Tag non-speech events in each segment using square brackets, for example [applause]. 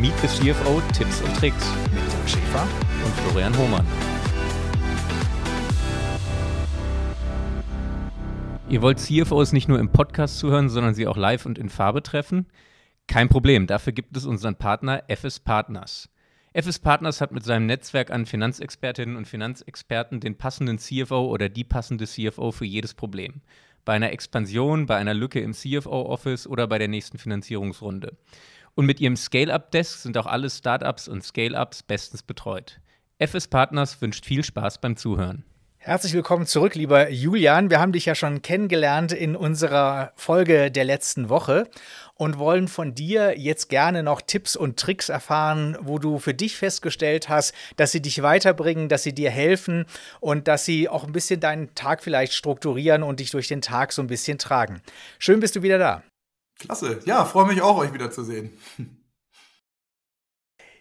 Meet the CFO Tipps und Tricks mit Dirk Schäfer und Florian Hohmann. Ihr wollt CFOs nicht nur im Podcast zuhören, sondern sie auch live und in Farbe treffen? Kein Problem, dafür gibt es unseren Partner FS Partners. FS Partners hat mit seinem Netzwerk an Finanzexpertinnen und Finanzexperten den passenden CFO oder die passende CFO für jedes Problem. Bei einer Expansion, bei einer Lücke im CFO-Office oder bei der nächsten Finanzierungsrunde. Und mit ihrem Scale-Up-Desk sind auch alle Startups und Scale-Ups bestens betreut. FS Partners wünscht viel Spaß beim Zuhören. Herzlich willkommen zurück, lieber Julian. Wir haben dich ja schon kennengelernt in unserer Folge der letzten Woche und wollen von dir jetzt gerne noch Tipps und Tricks erfahren, wo du für dich festgestellt hast, dass sie dich weiterbringen, dass sie dir helfen und dass sie auch ein bisschen deinen Tag vielleicht strukturieren und dich durch den Tag so ein bisschen tragen. Schön bist du wieder da. Klasse. Ja, freue mich auch, euch wiederzusehen.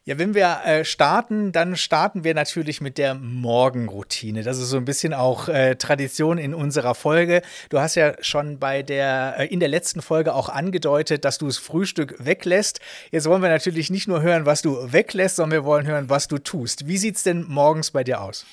Ja, wenn wir äh, starten, dann starten wir natürlich mit der Morgenroutine. Das ist so ein bisschen auch äh, Tradition in unserer Folge. Du hast ja schon bei der äh, in der letzten Folge auch angedeutet, dass du das Frühstück weglässt. Jetzt wollen wir natürlich nicht nur hören, was du weglässt, sondern wir wollen hören, was du tust. Wie sieht's denn morgens bei dir aus?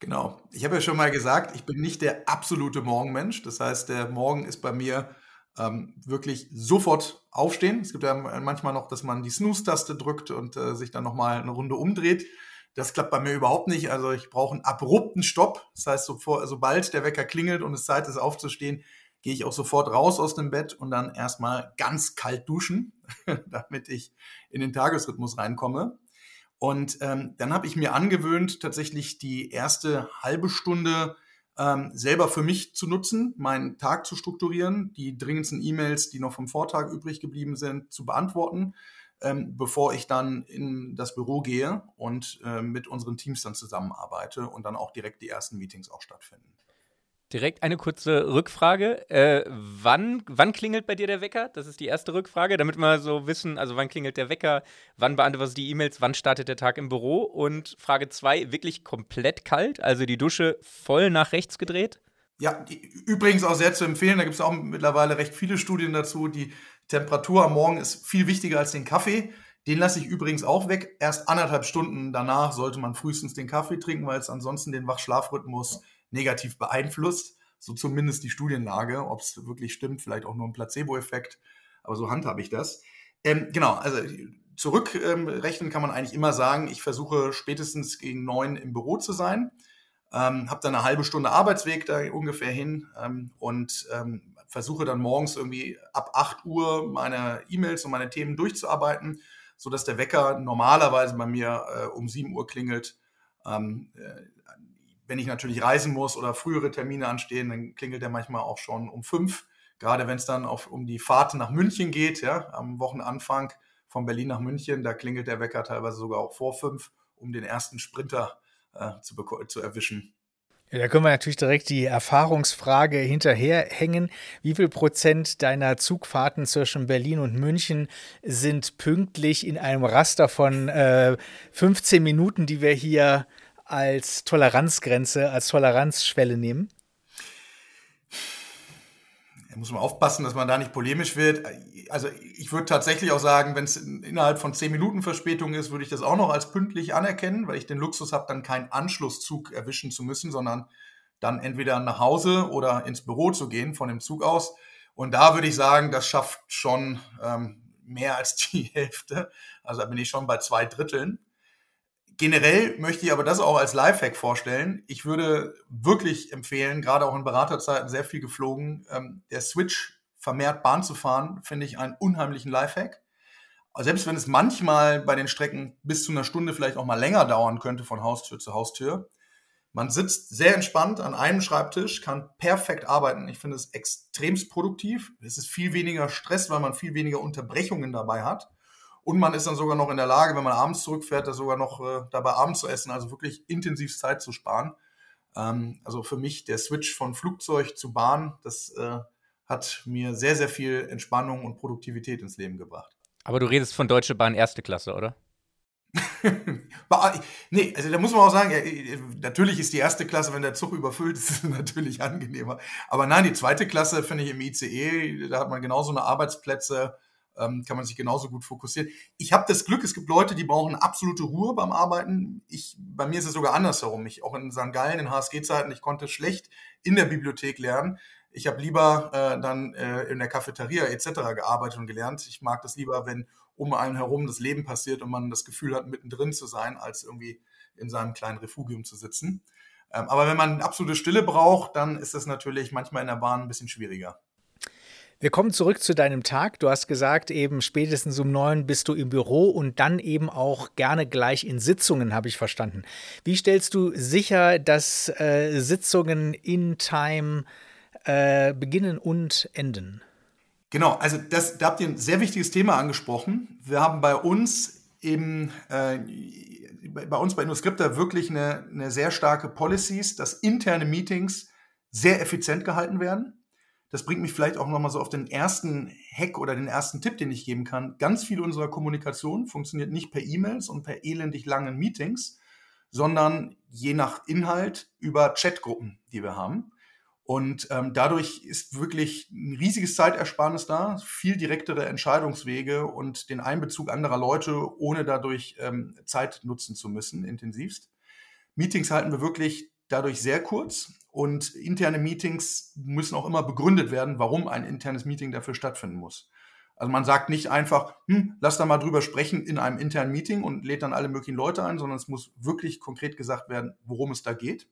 Genau. Ich habe ja schon mal gesagt, ich bin nicht der absolute Morgenmensch. Das heißt, der Morgen ist bei mir ähm, wirklich sofort aufstehen. Es gibt ja manchmal noch, dass man die Snooze-Taste drückt und äh, sich dann nochmal eine Runde umdreht. Das klappt bei mir überhaupt nicht. Also ich brauche einen abrupten Stopp. Das heißt, sofort, sobald der Wecker klingelt und es Zeit ist aufzustehen, gehe ich auch sofort raus aus dem Bett und dann erstmal ganz kalt duschen, [laughs] damit ich in den Tagesrhythmus reinkomme. Und ähm, dann habe ich mir angewöhnt, tatsächlich die erste halbe Stunde ähm, selber für mich zu nutzen, meinen Tag zu strukturieren, die dringendsten E-Mails, die noch vom Vortag übrig geblieben sind, zu beantworten, ähm, bevor ich dann in das Büro gehe und äh, mit unseren Teams dann zusammenarbeite und dann auch direkt die ersten Meetings auch stattfinden. Direkt eine kurze Rückfrage. Äh, wann, wann klingelt bei dir der Wecker? Das ist die erste Rückfrage, damit wir so wissen, also wann klingelt der Wecker, wann beantwortest du die E-Mails, wann startet der Tag im Büro? Und Frage zwei, wirklich komplett kalt, also die Dusche voll nach rechts gedreht? Ja, die, übrigens auch sehr zu empfehlen, da gibt es auch mittlerweile recht viele Studien dazu. Die Temperatur am Morgen ist viel wichtiger als den Kaffee. Den lasse ich übrigens auch weg. Erst anderthalb Stunden danach sollte man frühestens den Kaffee trinken, weil es ansonsten den Wachschlafrhythmus negativ beeinflusst. So zumindest die Studienlage. Ob es wirklich stimmt, vielleicht auch nur ein Placebo-Effekt. Aber so handhabe ich das. Ähm, genau, also zurückrechnen ähm, kann man eigentlich immer sagen, ich versuche spätestens gegen neun im Büro zu sein. Ähm, habe dann eine halbe Stunde Arbeitsweg da ungefähr hin ähm, und ähm, versuche dann morgens irgendwie ab 8 Uhr meine E-Mails und meine Themen durchzuarbeiten, sodass der Wecker normalerweise bei mir äh, um 7 Uhr klingelt. Ähm, äh, wenn ich natürlich reisen muss oder frühere Termine anstehen, dann klingelt der manchmal auch schon um fünf. Gerade wenn es dann auf, um die Fahrt nach München geht, ja, am Wochenanfang von Berlin nach München, da klingelt der Wecker teilweise sogar auch vor fünf, um den ersten Sprinter äh, zu, zu erwischen. Ja, da können wir natürlich direkt die Erfahrungsfrage hinterherhängen. Wie viel Prozent deiner Zugfahrten zwischen Berlin und München sind pünktlich in einem Raster von äh, 15 Minuten, die wir hier als Toleranzgrenze, als Toleranzschwelle nehmen? Da muss man aufpassen, dass man da nicht polemisch wird. Also ich würde tatsächlich auch sagen, wenn es innerhalb von zehn Minuten Verspätung ist, würde ich das auch noch als pünktlich anerkennen, weil ich den Luxus habe, dann keinen Anschlusszug erwischen zu müssen, sondern dann entweder nach Hause oder ins Büro zu gehen von dem Zug aus. Und da würde ich sagen, das schafft schon ähm, mehr als die [laughs] Hälfte. Also da bin ich schon bei zwei Dritteln. Generell möchte ich aber das auch als Lifehack vorstellen. Ich würde wirklich empfehlen, gerade auch in Beraterzeiten sehr viel geflogen, ähm, der Switch vermehrt Bahn zu fahren, finde ich einen unheimlichen Lifehack. Selbst wenn es manchmal bei den Strecken bis zu einer Stunde vielleicht auch mal länger dauern könnte von Haustür zu Haustür. Man sitzt sehr entspannt an einem Schreibtisch, kann perfekt arbeiten. Ich finde es extremst produktiv. Es ist viel weniger Stress, weil man viel weniger Unterbrechungen dabei hat. Und man ist dann sogar noch in der Lage, wenn man abends zurückfährt, da sogar noch äh, dabei Abend zu essen, also wirklich intensiv Zeit zu sparen. Ähm, also für mich der Switch von Flugzeug zu Bahn, das äh, hat mir sehr, sehr viel Entspannung und Produktivität ins Leben gebracht. Aber du redest von Deutsche Bahn erste Klasse, oder? [laughs] nee, also da muss man auch sagen, natürlich ist die erste Klasse, wenn der Zug überfüllt ist, [laughs] natürlich angenehmer. Aber nein, die zweite Klasse finde ich im ICE, da hat man genauso eine Arbeitsplätze, ähm, kann man sich genauso gut fokussieren. Ich habe das Glück, es gibt Leute, die brauchen absolute Ruhe beim Arbeiten. Ich, bei mir ist es sogar andersherum. Ich auch in St. Gallen, in HSG-Zeiten, ich konnte schlecht in der Bibliothek lernen. Ich habe lieber äh, dann äh, in der Cafeteria etc. gearbeitet und gelernt. Ich mag das lieber, wenn um einen herum das Leben passiert und man das Gefühl hat, mittendrin zu sein, als irgendwie in seinem kleinen Refugium zu sitzen. Ähm, aber wenn man absolute Stille braucht, dann ist das natürlich manchmal in der Bahn ein bisschen schwieriger. Wir kommen zurück zu deinem Tag. Du hast gesagt, eben spätestens um neun bist du im Büro und dann eben auch gerne gleich in Sitzungen, habe ich verstanden. Wie stellst du sicher, dass äh, Sitzungen in Time äh, beginnen und enden? Genau, also das, da habt ihr ein sehr wichtiges Thema angesprochen. Wir haben bei uns eben äh, bei uns bei InnoScripta wirklich eine, eine sehr starke Policies, dass interne Meetings sehr effizient gehalten werden. Das bringt mich vielleicht auch nochmal so auf den ersten Hack oder den ersten Tipp, den ich geben kann. Ganz viel unserer Kommunikation funktioniert nicht per E-Mails und per elendig langen Meetings, sondern je nach Inhalt über Chatgruppen, die wir haben. Und ähm, dadurch ist wirklich ein riesiges Zeitersparnis da, viel direktere Entscheidungswege und den Einbezug anderer Leute, ohne dadurch ähm, Zeit nutzen zu müssen, intensivst. Meetings halten wir wirklich dadurch sehr kurz und interne Meetings müssen auch immer begründet werden, warum ein internes Meeting dafür stattfinden muss. Also man sagt nicht einfach, hm, lass da mal drüber sprechen in einem internen Meeting und lädt dann alle möglichen Leute ein, sondern es muss wirklich konkret gesagt werden, worum es da geht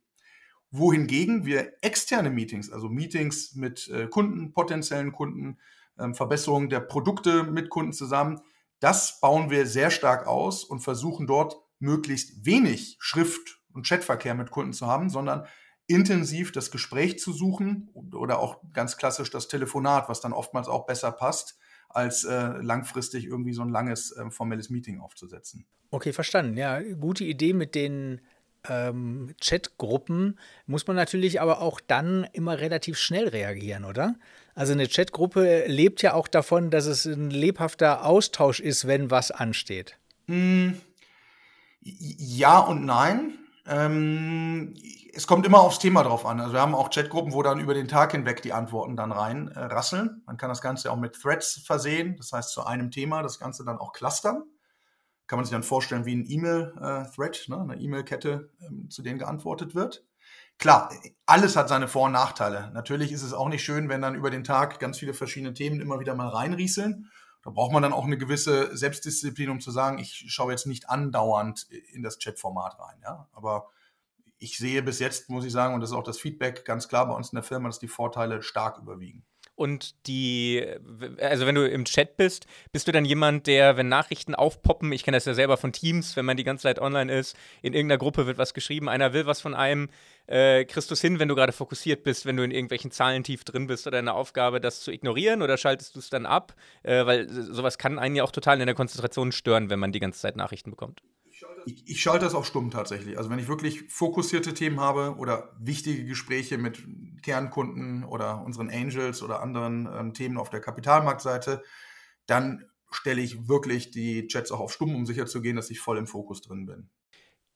wohingegen wir externe Meetings, also Meetings mit äh, Kunden, potenziellen Kunden, ähm, Verbesserung der Produkte mit Kunden zusammen, das bauen wir sehr stark aus und versuchen dort möglichst wenig Schrift- und Chatverkehr mit Kunden zu haben, sondern intensiv das Gespräch zu suchen oder auch ganz klassisch das Telefonat, was dann oftmals auch besser passt, als äh, langfristig irgendwie so ein langes äh, formelles Meeting aufzusetzen. Okay, verstanden. Ja, gute Idee mit den ähm, Chatgruppen muss man natürlich aber auch dann immer relativ schnell reagieren, oder? Also eine Chatgruppe lebt ja auch davon, dass es ein lebhafter Austausch ist, wenn was ansteht. Mm, ja und nein. Ähm, es kommt immer aufs Thema drauf an. Also wir haben auch Chatgruppen, wo dann über den Tag hinweg die Antworten dann rein äh. Man kann das Ganze auch mit Threads versehen, das heißt zu einem Thema das Ganze dann auch clustern kann man sich dann vorstellen wie ein E-Mail-Thread, ne, eine E-Mail-Kette, ähm, zu denen geantwortet wird. Klar, alles hat seine Vor- und Nachteile. Natürlich ist es auch nicht schön, wenn dann über den Tag ganz viele verschiedene Themen immer wieder mal reinrieseln. Da braucht man dann auch eine gewisse Selbstdisziplin, um zu sagen, ich schaue jetzt nicht andauernd in das Chat-Format rein. Ja? Aber ich sehe bis jetzt, muss ich sagen, und das ist auch das Feedback ganz klar bei uns in der Firma, dass die Vorteile stark überwiegen. Und die, also wenn du im Chat bist, bist du dann jemand, der, wenn Nachrichten aufpoppen, ich kenne das ja selber von Teams, wenn man die ganze Zeit online ist, in irgendeiner Gruppe wird was geschrieben, einer will was von einem, äh, kriegst du es hin, wenn du gerade fokussiert bist, wenn du in irgendwelchen Zahlen tief drin bist oder eine Aufgabe, das zu ignorieren oder schaltest du es dann ab? Äh, weil sowas kann einen ja auch total in der Konzentration stören, wenn man die ganze Zeit Nachrichten bekommt. Ich, ich, schalte das auf stumm tatsächlich. Also wenn ich wirklich fokussierte Themen habe oder wichtige Gespräche mit Kernkunden oder unseren Angels oder anderen ähm, Themen auf der Kapitalmarktseite, dann stelle ich wirklich die Chats auch auf stumm, um sicherzugehen, dass ich voll im Fokus drin bin.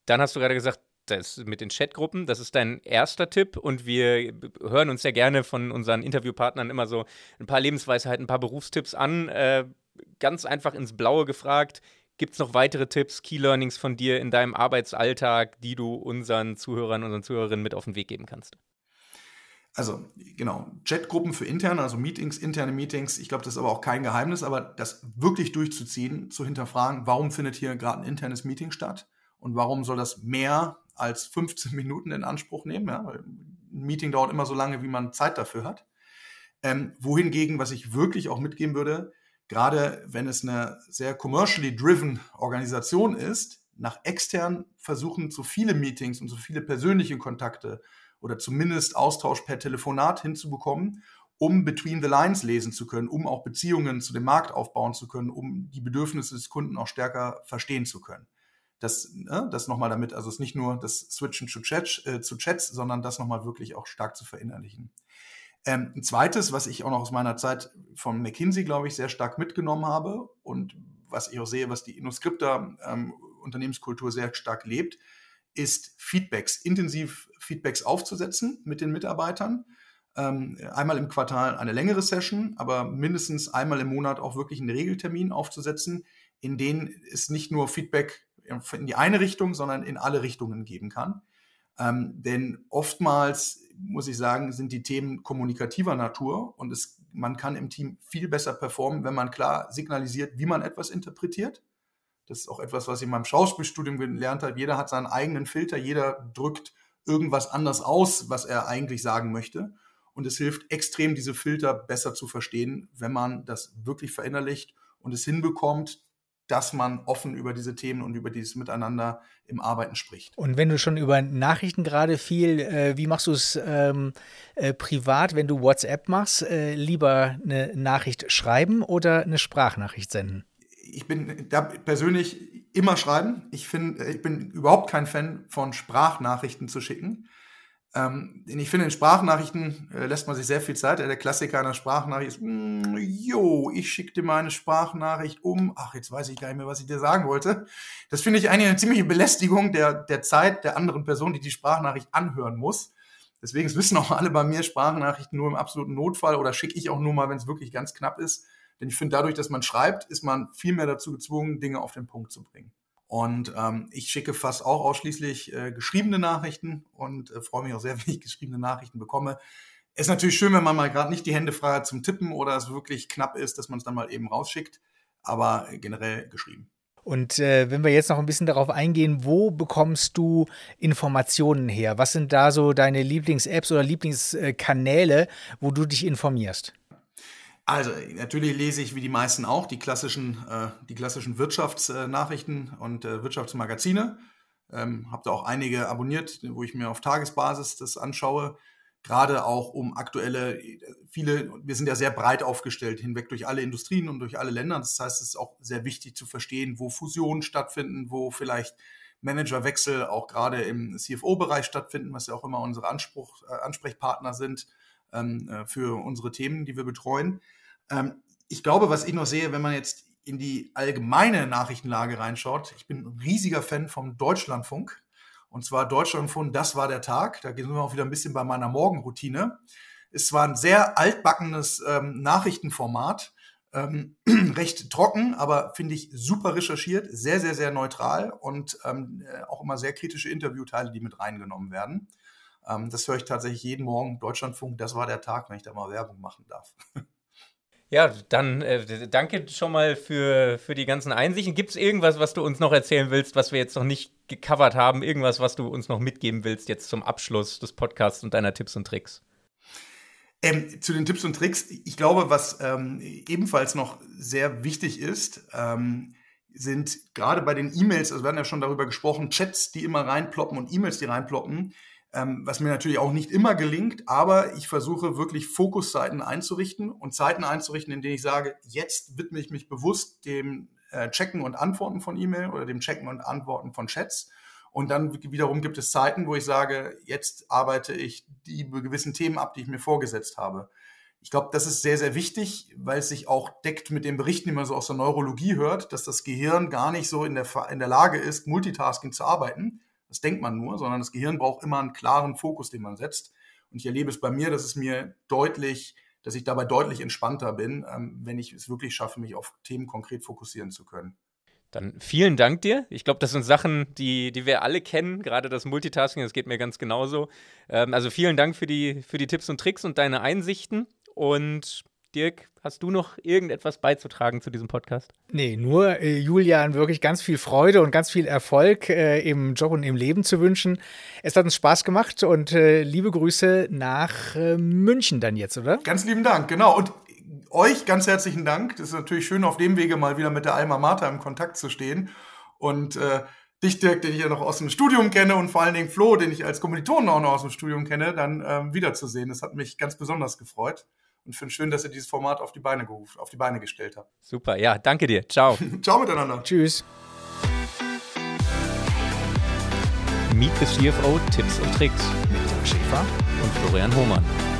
Dann hast du gerade gesagt, das mit den Chatgruppen, das ist dein erster Tipp und wir hören uns ja gerne von unseren Interviewpartnern immer so ein paar Lebensweisheiten, ein paar Berufstipps an. Äh, ganz einfach ins Blaue gefragt, Gibt es noch weitere Tipps, Key Learnings von dir in deinem Arbeitsalltag, die du unseren Zuhörern, unseren Zuhörerinnen mit auf den Weg geben kannst? Also genau, Chatgruppen für interne, also Meetings, interne Meetings. Ich glaube, das ist aber auch kein Geheimnis, aber das wirklich durchzuziehen, zu hinterfragen, warum findet hier gerade ein internes Meeting statt und warum soll das mehr als 15 Minuten in Anspruch nehmen? Ja? Weil ein Meeting dauert immer so lange, wie man Zeit dafür hat. Ähm, wohingegen, was ich wirklich auch mitgeben würde, gerade wenn es eine sehr commercially driven Organisation ist, nach extern versuchen, so viele Meetings und so viele persönliche Kontakte oder zumindest Austausch per Telefonat hinzubekommen, um between the lines lesen zu können, um auch Beziehungen zu dem Markt aufbauen zu können, um die Bedürfnisse des Kunden auch stärker verstehen zu können. Das, ne, das nochmal damit, also es ist nicht nur das Switchen zu, Chat, äh, zu Chats, sondern das nochmal wirklich auch stark zu verinnerlichen. Ähm, ein zweites, was ich auch noch aus meiner Zeit von McKinsey, glaube ich, sehr stark mitgenommen habe und was ich auch sehe, was die InnoScripta ähm, Unternehmenskultur sehr stark lebt, ist Feedbacks, intensiv Feedbacks aufzusetzen mit den Mitarbeitern. ähm, einmal im Quartal eine längere Session, aber mindestens einmal im Monat auch wirklich einen Regeltermin aufzusetzen, in denen es nicht nur Feedback in die eine Richtung, sondern in alle Richtungen geben kann. Ähm, denn oftmals, muss ich sagen, sind die Themen kommunikativer Natur und es, man kann im Team viel besser performen, wenn man klar signalisiert, wie man etwas interpretiert. Das ist auch etwas, was ich in meinem Schauspielstudium gelernt habe. Jeder hat seinen eigenen Filter, jeder drückt irgendwas anders aus, was er eigentlich sagen möchte. Und es hilft extrem, diese Filter besser zu verstehen, wenn man das wirklich verinnerlicht und es hinbekommt, dass man offen über diese Themen und über dieses Miteinander im Arbeiten spricht. Und wenn du schon über Nachrichten gerade viel, äh, wie machst du es ähm, äh, privat, wenn du WhatsApp machst? Äh, lieber eine Nachricht schreiben oder eine Sprachnachricht senden? Ich bin da persönlich immer schreiben. Ich, find, ich bin überhaupt kein Fan von Sprachnachrichten zu schicken. Ähm, ich finde, in Sprachnachrichten äh, lässt man sich sehr viel Zeit. Der Klassiker einer Sprachnachricht ist, mm, jo, ich schicke dir meine Sprachnachricht um. Ach, jetzt weiß ich gar nicht mehr, was ich dir sagen wollte. Das finde ich eigentlich eine ziemliche Belästigung der, der Zeit der anderen Person, die die Sprachnachricht anhören muss. Deswegen wissen auch alle bei mir Sprachnachrichten nur im absoluten Notfall oder schicke ich auch nur mal, wenn es wirklich ganz knapp ist. Denn ich finde, dadurch, dass man schreibt, ist man viel mehr dazu gezwungen, Dinge auf den Punkt zu bringen. Und ähm, ich schicke fast auch ausschließlich äh, geschriebene Nachrichten und äh, freue mich auch sehr, [laughs] wenn ich geschriebene Nachrichten bekomme. Ist natürlich schön, wenn man mal gerade nicht die Hände frei hat zum Tippen oder es wirklich knapp ist, dass man es dann mal eben rausschickt, aber generell geschrieben. Und äh, wenn wir jetzt noch ein bisschen darauf eingehen, wo bekommst du Informationen her? Was sind da so deine Lieblings-Apps oder Lieblingskanäle, wo du dich informierst? Also natürlich lese ich wie die meisten auch die klassischen, äh, die klassischen Wirtschaftsnachrichten und äh, Wirtschaftsmagazine. Ähm, Habe da auch einige abonniert, wo ich mir auf Tagesbasis das anschaue. Gerade auch um aktuelle, viele, wir sind ja sehr breit aufgestellt, hinweg durch alle Industrien und durch alle Länder. Das heißt, es ist auch sehr wichtig zu verstehen, wo Fusionen stattfinden, wo vielleicht Managerwechsel auch gerade im CFO-Bereich stattfinden, was ja auch immer unsere Anspruch, äh, Ansprechpartner sind ähm, äh, für unsere Themen, die wir betreuen. Ähm, ich glaube, was ich noch sehe, wenn man jetzt in die allgemeine Nachrichtenlage reinschaut, ich bin ein riesiger Fan vom Deutschlandfunk. Und zwar Deutschlandfunk, das war der Tag. Da gehen wir auch wieder ein bisschen bei meiner Morgenroutine. Es war ein sehr altbackenes ähm, Nachrichtenformat. Ähm, [clears throat] recht trocken, aber finde ich super recherchiert, sehr, sehr, sehr neutral und ähm, äh, auch immer sehr kritische Interviewteile, die mit reingenommen werden. Ähm, das höre ich tatsächlich jeden Morgen. Deutschlandfunk, das war der Tag, wenn ich da mal Werbung machen darf. Ja, dann äh, danke schon mal für, für die ganzen Einsichten. Gibt es irgendwas, was du uns noch erzählen willst, was wir jetzt noch nicht gecovert haben? Irgendwas, was du uns noch mitgeben willst jetzt zum Abschluss des Podcasts und deiner Tipps und Tricks? Ähm, zu den Tipps und Tricks, ich glaube, was ähm, ebenfalls noch sehr wichtig ist, ähm, sind gerade bei den E-Mails, also wir hatten ja schon darüber gesprochen, Chats, die immer reinploppen und E-Mails, die reinploppen, ähm, was mir natürlich auch nicht immer gelingt, aber ich versuche wirklich Fokuszeiten einzurichten und Zeiten einzurichten, in denen ich sage, jetzt widme ich mich bewusst dem äh, Checken und Antworten von E-Mail oder dem Checken und Antworten von Chats. Und dann wiederum gibt es Zeiten, wo ich sage, jetzt arbeite ich die gewissen Themen ab, die ich mir vorgesetzt habe. Ich glaube, das ist sehr, sehr wichtig, weil es sich auch deckt mit den Berichten, die man so aus der Neurologie hört, dass das Gehirn gar nicht so in der, in der Lage ist, Multitasking zu arbeiten, das denkt man nur, sondern das Gehirn braucht immer einen klaren Fokus, den man setzt. Und ich erlebe es bei mir, dass es mir deutlich, dass ich dabei deutlich entspannter bin, ähm, wenn ich es wirklich schaffe, mich auf Themen konkret fokussieren zu können. Dann vielen Dank dir. Ich glaube, das sind Sachen, die, die wir alle kennen, gerade das Multitasking, das geht mir ganz genauso. Ähm, also vielen Dank für die, für die Tipps und Tricks und deine Einsichten. Und Dirk, hast du noch irgendetwas beizutragen zu diesem Podcast? Nee, nur äh, Julian wirklich ganz viel Freude und ganz viel Erfolg äh, im Job und im Leben zu wünschen. Es hat uns Spaß gemacht und äh, liebe Grüße nach äh, München dann jetzt, oder? Ganz lieben Dank, genau. Und euch ganz herzlichen Dank. Das ist natürlich schön, auf dem Wege mal wieder mit der Alma Mater im Kontakt zu stehen. Und äh, dich, Dirk, den ich ja noch aus dem Studium kenne und vor allen Dingen Flo, den ich als Kommilitonen auch noch aus dem Studium kenne, dann ähm, wiederzusehen. Das hat mich ganz besonders gefreut und finde schön, dass ihr dieses Format auf die Beine gerufen, auf die Beine gestellt habt. Super, ja, danke dir. Ciao. [laughs] Ciao miteinander. Tschüss. Meet the CFO Tipps und Tricks mit Dirk Schäfer und Florian Hohmann.